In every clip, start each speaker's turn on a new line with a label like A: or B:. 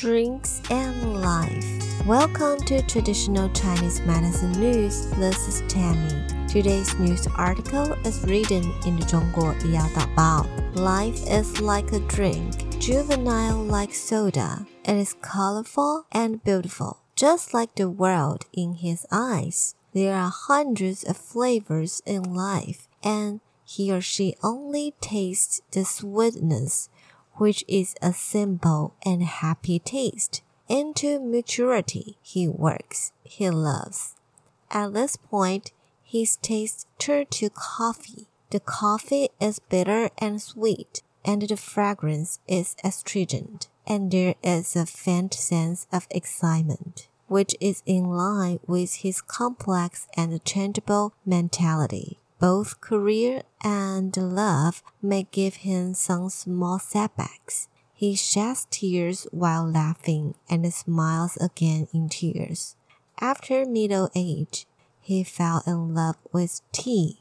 A: drinks, and life. Welcome to Traditional Chinese Medicine News. This is Tammy. Today's news article is written in the Zhongguo Yadabao. Life is like a drink, juvenile like soda. It is colorful and beautiful, just like the world in his eyes. There are hundreds of flavors in life, and he or she only tastes the sweetness which is a simple and happy taste. Into maturity, he works, he loves. At this point, his taste turned to coffee. The coffee is bitter and sweet, and the fragrance is astringent, and there is a faint sense of excitement, which is in line with his complex and changeable mentality. Both career and love may give him some small setbacks. He sheds tears while laughing and smiles again in tears. After middle age, he fell in love with tea.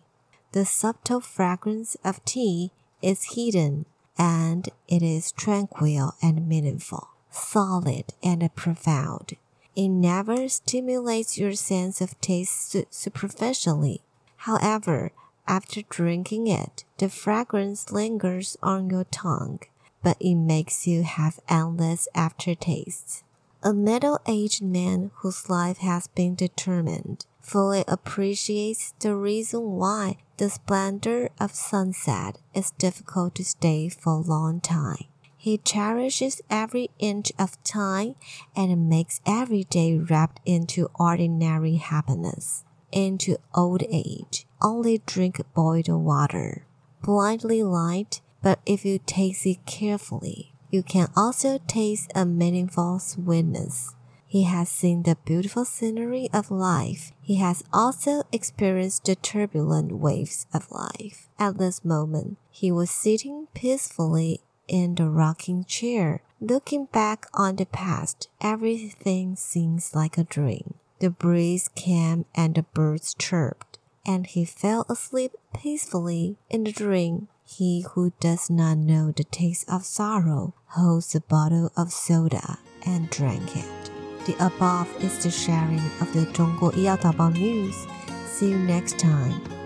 A: The subtle fragrance of tea is hidden and it is tranquil and meaningful, solid and profound. It never stimulates your sense of taste superficially However, after drinking it, the fragrance lingers on your tongue, but it makes you have endless aftertastes. A middle aged man whose life has been determined fully appreciates the reason why the splendor of sunset is difficult to stay for a long time. He cherishes every inch of time and makes every day wrapped into ordinary happiness into old age. Only drink boiled water. Blindly light, but if you taste it carefully, you can also taste a meaningful sweetness. He has seen the beautiful scenery of life. He has also experienced the turbulent waves of life. At this moment, he was sitting peacefully in the rocking chair. Looking back on the past, everything seems like a dream. The breeze came and the birds chirped, and he fell asleep peacefully in the dream. He who does not know the taste of sorrow holds a bottle of soda and drank it. The above is the sharing of the Zhongguo Yaobao news. See you next time.